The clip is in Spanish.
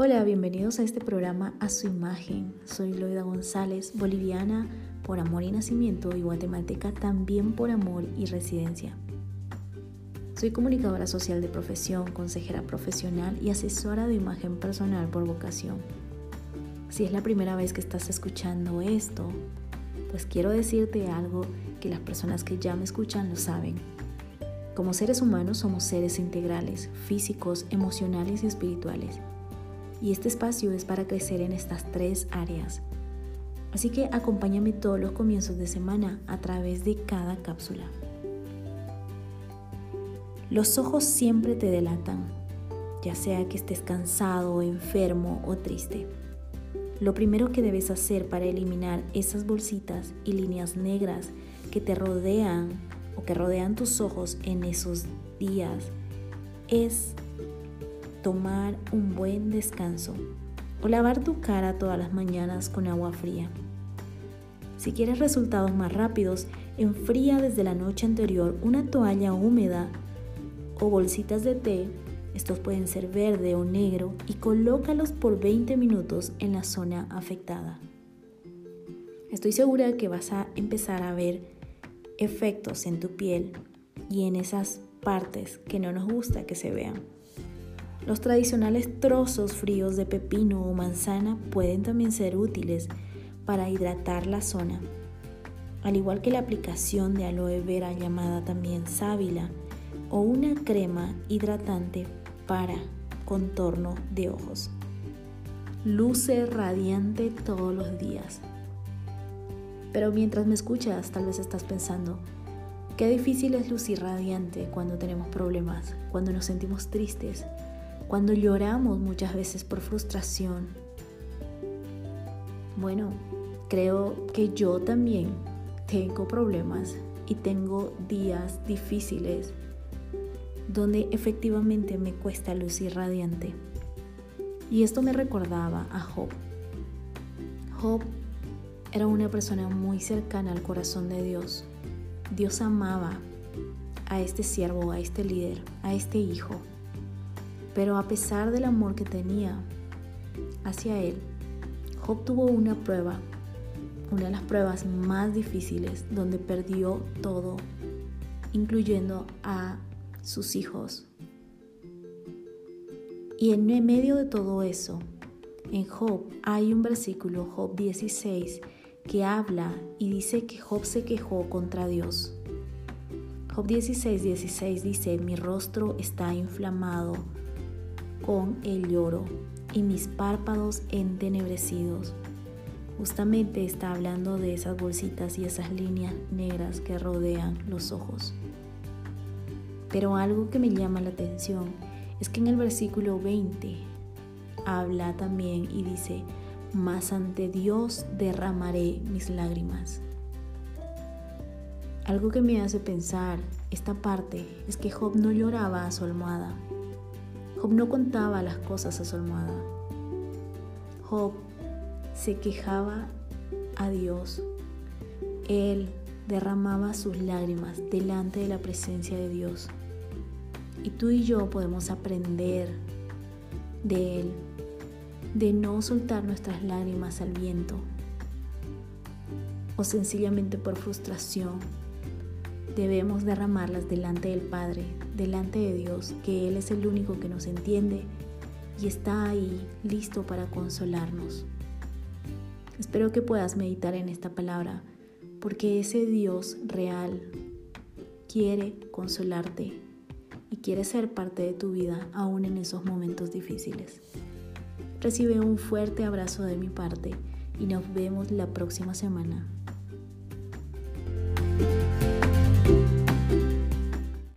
Hola, bienvenidos a este programa A su imagen. Soy Loida González, boliviana por amor y nacimiento y guatemalteca también por amor y residencia. Soy comunicadora social de profesión, consejera profesional y asesora de imagen personal por vocación. Si es la primera vez que estás escuchando esto, pues quiero decirte algo que las personas que ya me escuchan lo saben. Como seres humanos somos seres integrales, físicos, emocionales y espirituales y este espacio es para crecer en estas tres áreas. Así que acompáñame todos los comienzos de semana a través de cada cápsula. Los ojos siempre te delatan, ya sea que estés cansado, enfermo o triste. Lo primero que debes hacer para eliminar esas bolsitas y líneas negras que te rodean o que rodean tus ojos en esos días es tomar un buen descanso o lavar tu cara todas las mañanas con agua fría. Si quieres resultados más rápidos, enfría desde la noche anterior una toalla húmeda o bolsitas de té, estos pueden ser verde o negro, y colócalos por 20 minutos en la zona afectada. Estoy segura que vas a empezar a ver efectos en tu piel y en esas partes que no nos gusta que se vean. Los tradicionales trozos fríos de pepino o manzana pueden también ser útiles para hidratar la zona, al igual que la aplicación de aloe vera llamada también sábila o una crema hidratante para contorno de ojos. Luce radiante todos los días. Pero mientras me escuchas, tal vez estás pensando, qué difícil es lucir radiante cuando tenemos problemas, cuando nos sentimos tristes, cuando lloramos muchas veces por frustración. Bueno, creo que yo también tengo problemas y tengo días difíciles donde efectivamente me cuesta lucir radiante. Y esto me recordaba a Job. Job era una persona muy cercana al corazón de Dios. Dios amaba a este siervo, a este líder, a este hijo. Pero a pesar del amor que tenía hacia él, Job tuvo una prueba, una de las pruebas más difíciles, donde perdió todo, incluyendo a sus hijos. Y en medio de todo eso, en Job hay un versículo, Job 16, que habla y dice que Job se quejó contra Dios. Job 16, 16 dice, mi rostro está inflamado con el lloro y mis párpados entenebrecidos. Justamente está hablando de esas bolsitas y esas líneas negras que rodean los ojos. Pero algo que me llama la atención es que en el versículo 20 habla también y dice, mas ante Dios derramaré mis lágrimas. Algo que me hace pensar esta parte es que Job no lloraba a su almohada, Job no contaba las cosas a su almohada. Job se quejaba a Dios. Él derramaba sus lágrimas delante de la presencia de Dios. Y tú y yo podemos aprender de Él, de no soltar nuestras lágrimas al viento o sencillamente por frustración. Debemos derramarlas delante del Padre, delante de Dios, que Él es el único que nos entiende y está ahí listo para consolarnos. Espero que puedas meditar en esta palabra, porque ese Dios real quiere consolarte y quiere ser parte de tu vida aún en esos momentos difíciles. Recibe un fuerte abrazo de mi parte y nos vemos la próxima semana.